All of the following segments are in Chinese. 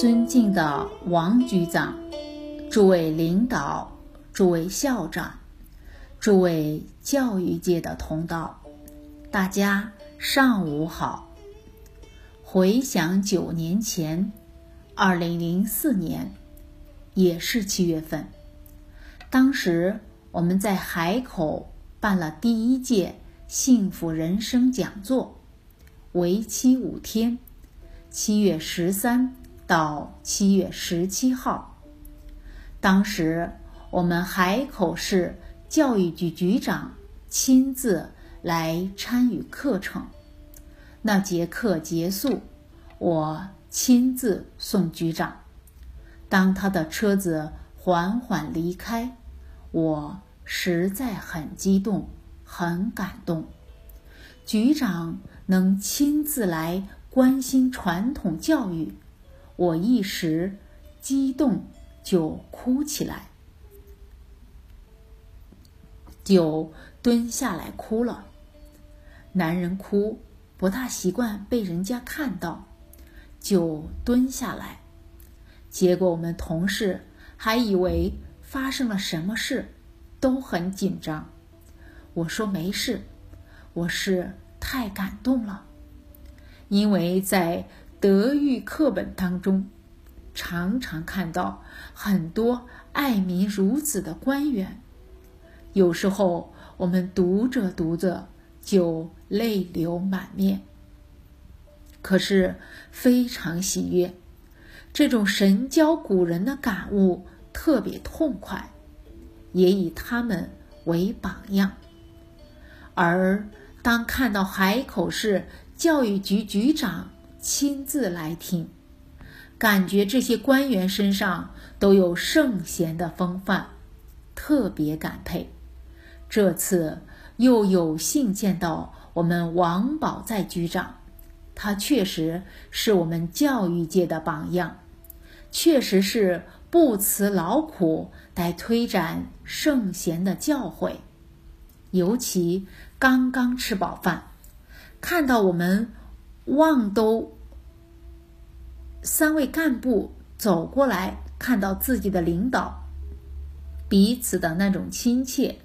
尊敬的王局长，诸位领导，诸位校长，诸位教育界的同道，大家上午好。回想九年前，二零零四年，也是七月份，当时我们在海口办了第一届幸福人生讲座，为期五天，七月十三。到七月十七号，当时我们海口市教育局局长亲自来参与课程。那节课结束，我亲自送局长。当他的车子缓缓离开，我实在很激动，很感动。局长能亲自来关心传统教育。我一时激动，就哭起来，就蹲下来哭了。男人哭不大习惯被人家看到，就蹲下来。结果我们同事还以为发生了什么事，都很紧张。我说没事，我是太感动了，因为在。德育课本当中，常常看到很多爱民如子的官员，有时候我们读着读着就泪流满面。可是非常喜悦，这种神交古人的感悟特别痛快，也以他们为榜样。而当看到海口市教育局局长，亲自来听，感觉这些官员身上都有圣贤的风范，特别感佩。这次又有幸见到我们王宝在局长，他确实是我们教育界的榜样，确实是不辞劳苦来推展圣贤的教诲。尤其刚刚吃饱饭，看到我们。望都三位干部走过来，看到自己的领导，彼此的那种亲切，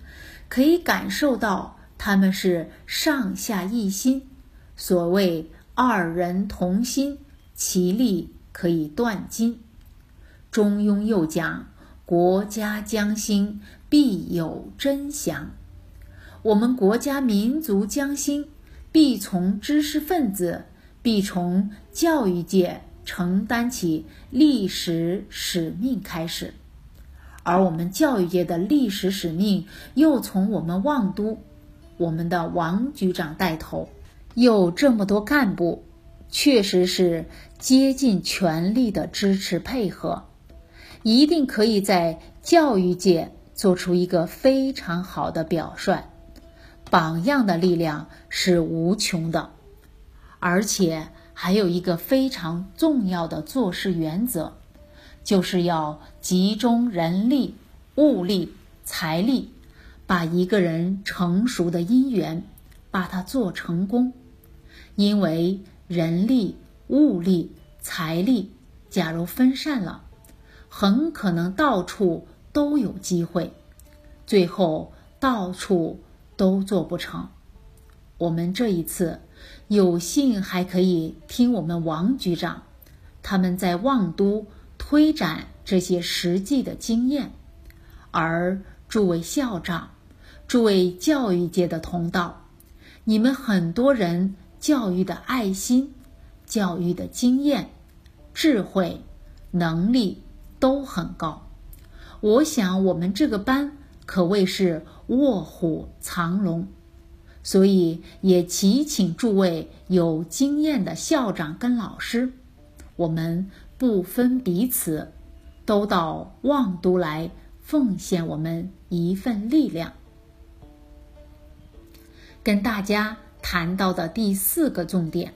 可以感受到他们是上下一心。所谓二人同心，其利可以断金。中庸又讲：国家将兴，必有真祥。我们国家民族将兴。必从知识分子，必从教育界承担起历史使命开始，而我们教育界的历史使命又从我们望都，我们的王局长带头，有这么多干部，确实是竭尽全力的支持配合，一定可以在教育界做出一个非常好的表率。榜样的力量是无穷的，而且还有一个非常重要的做事原则，就是要集中人力、物力、财力，把一个人成熟的因缘，把它做成功。因为人力、物力、财力，假如分散了，很可能到处都有机会，最后到处。都做不成。我们这一次有幸还可以听我们王局长他们在望都推展这些实际的经验，而诸位校长、诸位教育界的同道，你们很多人教育的爱心、教育的经验、智慧、能力都很高。我想我们这个班。可谓是卧虎藏龙，所以也祈请诸位有经验的校长跟老师，我们不分彼此，都到望都来奉献我们一份力量。跟大家谈到的第四个重点，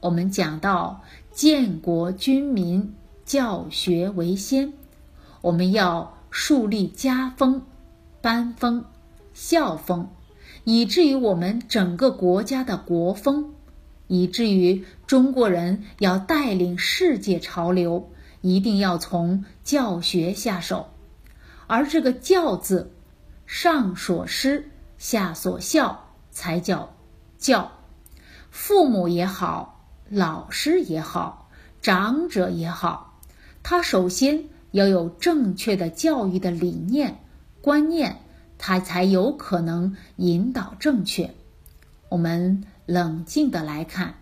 我们讲到建国军民教学为先，我们要树立家风。班风、校风，以至于我们整个国家的国风，以至于中国人要带领世界潮流，一定要从教学下手，而这个“教”字，上所施，下所效，才叫教。父母也好，老师也好，长者也好，他首先要有正确的教育的理念、观念，他才有可能引导正确。我们冷静的来看，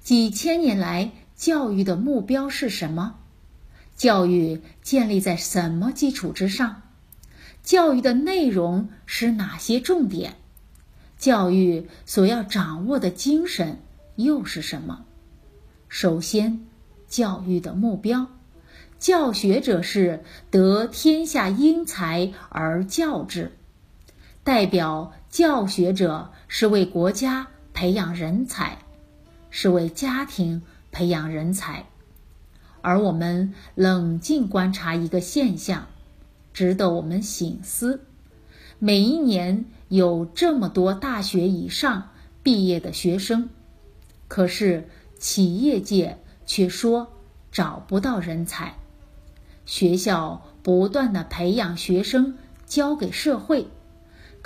几千年来教育的目标是什么？教育建立在什么基础之上？教育的内容是哪些重点？教育所要掌握的精神又是什么？首先，教育的目标，教学者是得天下英才而教之，代表教学者是为国家培养人才，是为家庭培养人才。而我们冷静观察一个现象，值得我们醒思：每一年有这么多大学以上毕业的学生，可是企业界却说找不到人才。学校不断的培养学生交给社会，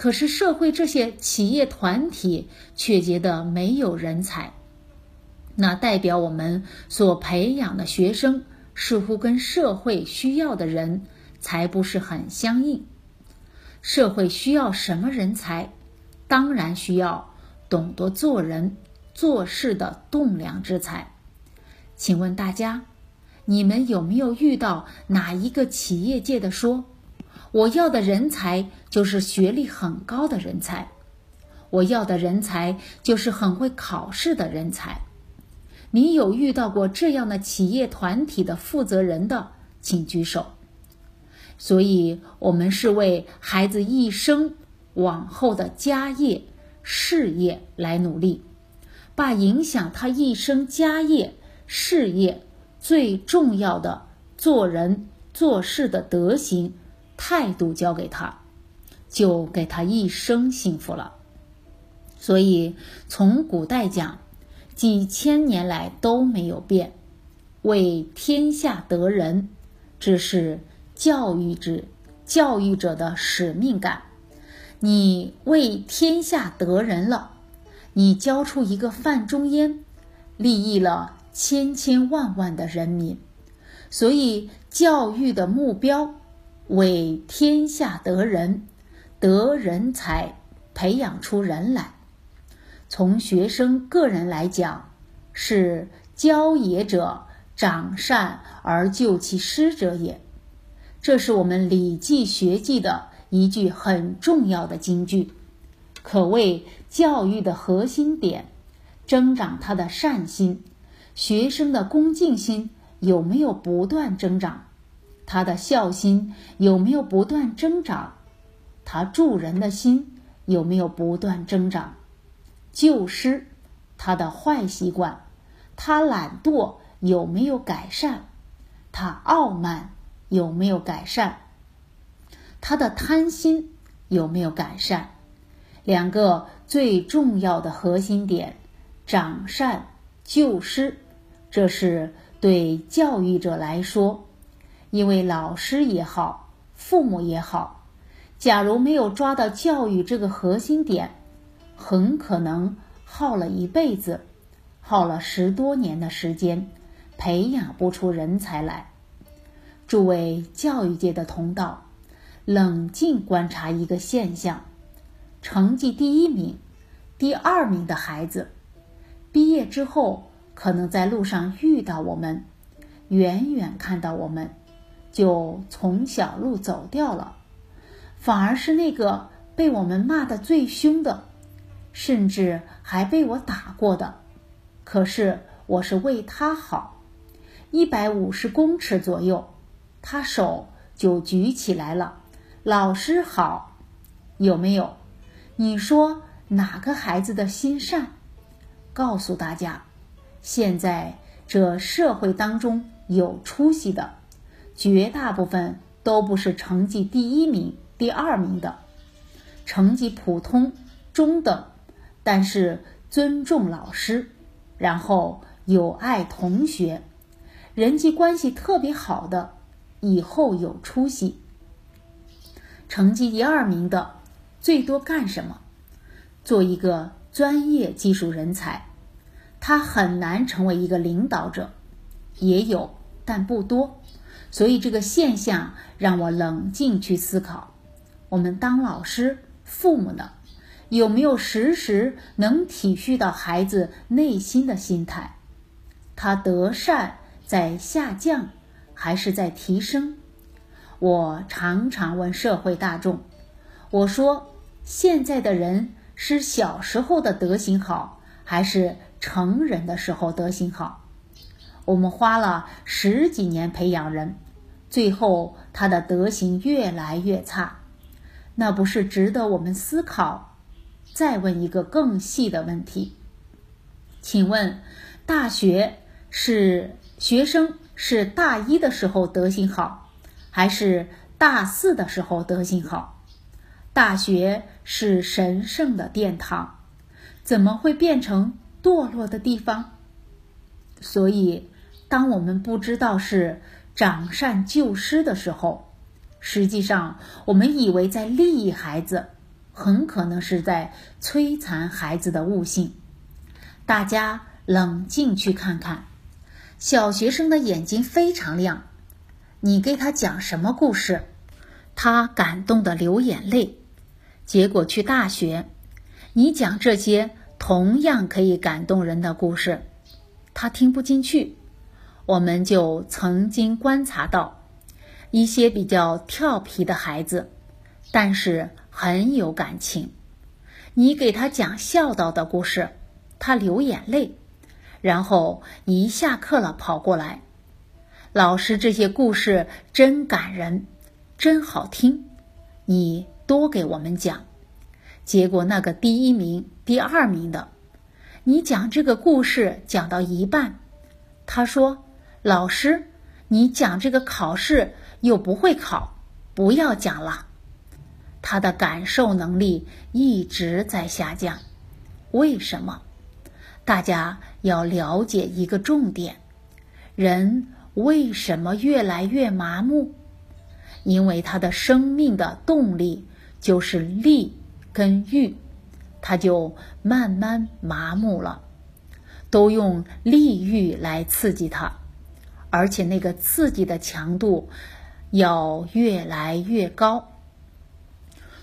可是社会这些企业团体却觉得没有人才。那代表我们所培养的学生似乎跟社会需要的人才不是很相应。社会需要什么人才？当然需要懂得做人做事的栋梁之才。请问大家，你们有没有遇到哪一个企业界的说，我要的人才就是学历很高的人才，我要的人才就是很会考试的人才？你有遇到过这样的企业团体的负责人的，请举手。所以，我们是为孩子一生往后的家业、事业来努力，把影响他一生家业、事业最重要的做人做事的德行、态度教给他，就给他一生幸福了。所以，从古代讲。几千年来都没有变，为天下得人，这是教育之教育者的使命感。你为天下得人了，你教出一个范仲淹，利益了千千万万的人民。所以教育的目标，为天下得人，得人才，培养出人来。从学生个人来讲，是教也者，长善而救其师者也。这是我们《礼记学记》的一句很重要的金句，可谓教育的核心点。增长他的善心，学生的恭敬心有没有不断增长？他的孝心有没有不断增长？他助人的心有没有不断增长？旧失，他的坏习惯，他懒惰有没有改善？他傲慢有没有改善？他的贪心有没有改善？两个最重要的核心点：长善救失。这是对教育者来说，因为老师也好，父母也好，假如没有抓到教育这个核心点。很可能耗了一辈子，耗了十多年的时间，培养不出人才来。诸位教育界的同道，冷静观察一个现象：成绩第一名、第二名的孩子，毕业之后可能在路上遇到我们，远远看到我们，就从小路走掉了；反而是那个被我们骂的最凶的。甚至还被我打过的，可是我是为他好。一百五十公尺左右，他手就举起来了。老师好，有没有？你说哪个孩子的心善？告诉大家，现在这社会当中有出息的，绝大部分都不是成绩第一名、第二名的，成绩普通、中等。但是尊重老师，然后有爱同学，人际关系特别好的，以后有出息。成绩第二名的，最多干什么？做一个专业技术人才，他很难成为一个领导者。也有，但不多。所以这个现象让我冷静去思考：我们当老师、父母的，有没有时时能体恤到孩子内心的心态？他德善在下降，还是在提升？我常常问社会大众：“我说，现在的人是小时候的德行好，还是成人的时候德行好？”我们花了十几年培养人，最后他的德行越来越差，那不是值得我们思考？再问一个更细的问题，请问，大学是学生是大一的时候德行好？还是大四的时候德行好，大学是神圣的殿堂，怎么会变成堕落的地方？所以，当我们不知道是长善救失的时候，实际上我们以为在利益孩子，很可能是在摧残孩子的悟性。大家冷静去看看，小学生的眼睛非常亮。你给他讲什么故事，他感动的流眼泪。结果去大学，你讲这些同样可以感动人的故事，他听不进去。我们就曾经观察到，一些比较调皮的孩子，但是很有感情。你给他讲孝道的故事，他流眼泪，然后一下课了跑过来。老师，这些故事真感人，真好听，你多给我们讲。结果那个第一名、第二名的，你讲这个故事讲到一半，他说：“老师，你讲这个考试又不会考，不要讲了。”他的感受能力一直在下降。为什么？大家要了解一个重点：人。为什么越来越麻木？因为他的生命的动力就是力跟欲，他就慢慢麻木了，都用利欲来刺激他，而且那个刺激的强度要越来越高。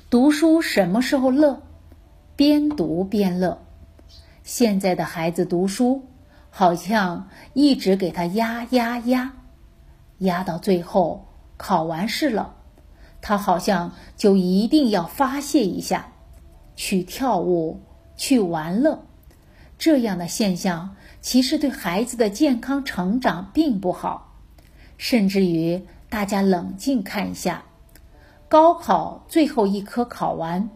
读书什么时候乐？边读边乐。现在的孩子读书。好像一直给他压压压，压到最后考完试了，他好像就一定要发泄一下，去跳舞，去玩乐。这样的现象其实对孩子的健康成长并不好，甚至于大家冷静看一下，高考最后一科考完，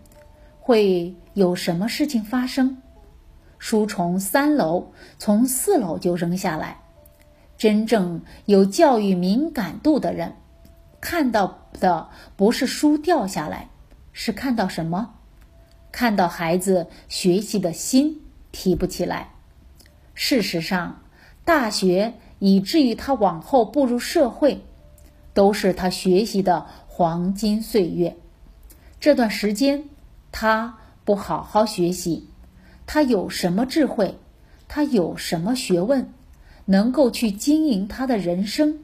会有什么事情发生？书从三楼，从四楼就扔下来。真正有教育敏感度的人，看到的不是书掉下来，是看到什么？看到孩子学习的心提不起来。事实上，大学以至于他往后步入社会，都是他学习的黄金岁月。这段时间，他不好好学习。他有什么智慧？他有什么学问，能够去经营他的人生？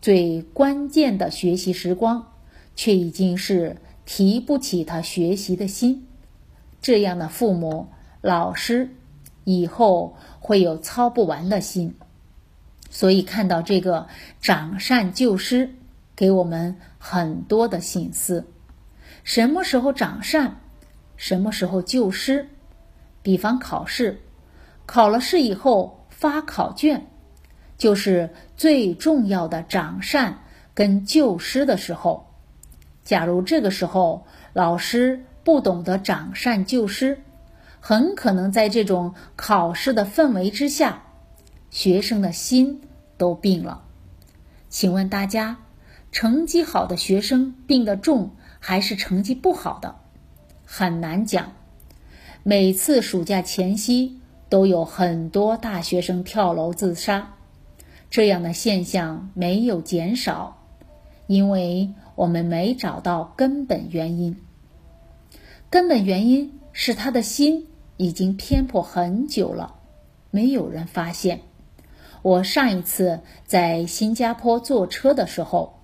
最关键的学习时光，却已经是提不起他学习的心。这样的父母、老师，以后会有操不完的心。所以看到这个长善救失，给我们很多的心思。什么时候长善？什么时候救失？比方考试，考了试以后发考卷，就是最重要的长善跟救失的时候。假如这个时候老师不懂得长善救失，很可能在这种考试的氛围之下，学生的心都病了。请问大家，成绩好的学生病得重，还是成绩不好的？很难讲。每次暑假前夕，都有很多大学生跳楼自杀，这样的现象没有减少，因为我们没找到根本原因。根本原因是他的心已经偏颇很久了，没有人发现。我上一次在新加坡坐车的时候，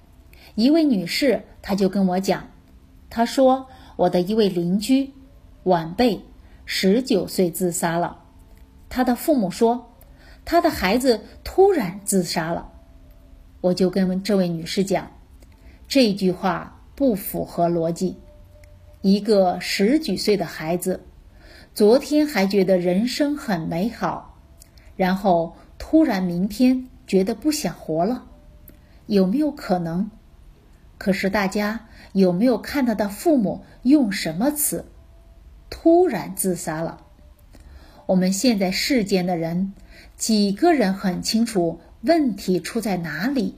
一位女士她就跟我讲，她说我的一位邻居晚辈十九岁自杀了，她的父母说她的孩子突然自杀了。我就跟这位女士讲，这句话不符合逻辑。一个十几岁的孩子，昨天还觉得人生很美好，然后突然明天觉得不想活了，有没有可能？可是大家有没有看他的父母用什么词？突然自杀了。我们现在世间的人，几个人很清楚问题出在哪里？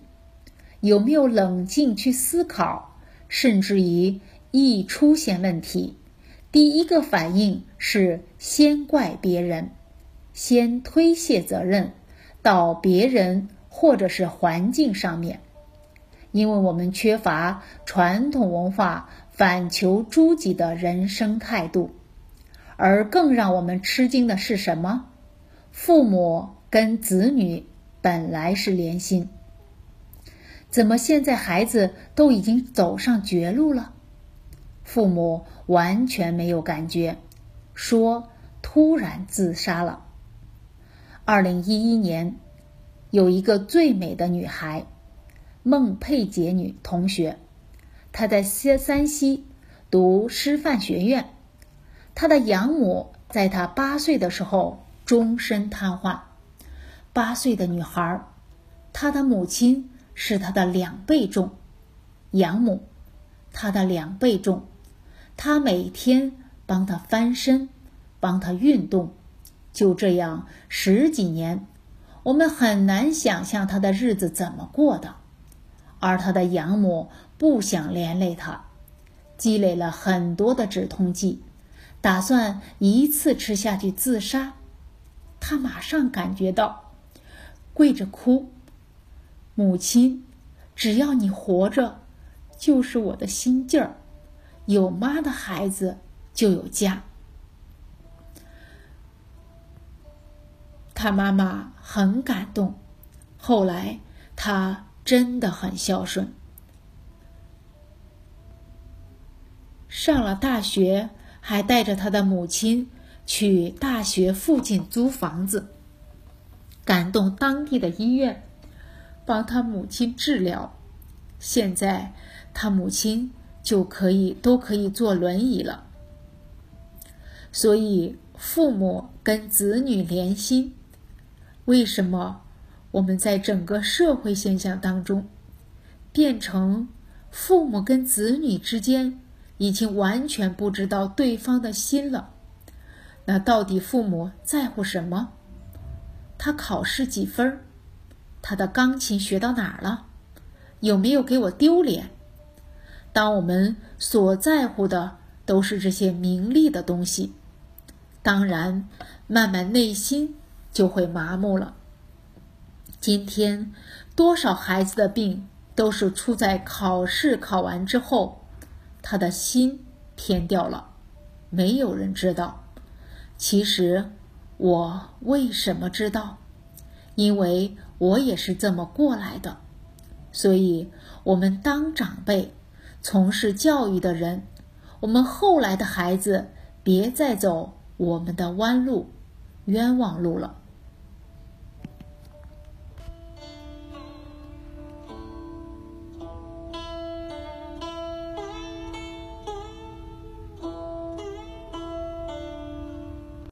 有没有冷静去思考？甚至于？一出现问题，第一个反应是先怪别人，先推卸责任到别人或者是环境上面，因为我们缺乏传统文化反求诸己的人生态度，而更让我们吃惊的是什么？父母跟子女本来是连心，怎么现在孩子都已经走上绝路了？父母完全没有感觉，说突然自杀了。二零一一年，有一个最美的女孩，孟佩杰女同学，她在西山西读师范学院，她的养母在她八岁的时候终身瘫痪。八岁的女孩，她的母亲是她的两倍重，养母，她的两倍重。他每天帮他翻身，帮他运动，就这样十几年，我们很难想象他的日子怎么过的。而他的养母不想连累他，积累了很多的止痛剂，打算一次吃下去自杀。他马上感觉到，跪着哭：“母亲，只要你活着，就是我的心劲儿。”有妈的孩子就有家。他妈妈很感动，后来他真的很孝顺。上了大学，还带着他的母亲去大学附近租房子，感动当地的医院，帮他母亲治疗。现在他母亲。就可以都可以坐轮椅了。所以父母跟子女连心，为什么我们在整个社会现象当中，变成父母跟子女之间已经完全不知道对方的心了？那到底父母在乎什么？他考试几分？他的钢琴学到哪儿了？有没有给我丢脸？当我们所在乎的都是这些名利的东西，当然，慢慢内心就会麻木了。今天，多少孩子的病都是出在考试考完之后，他的心偏掉了，没有人知道。其实，我为什么知道？因为我也是这么过来的。所以，我们当长辈。从事教育的人，我们后来的孩子别再走我们的弯路、冤枉路了。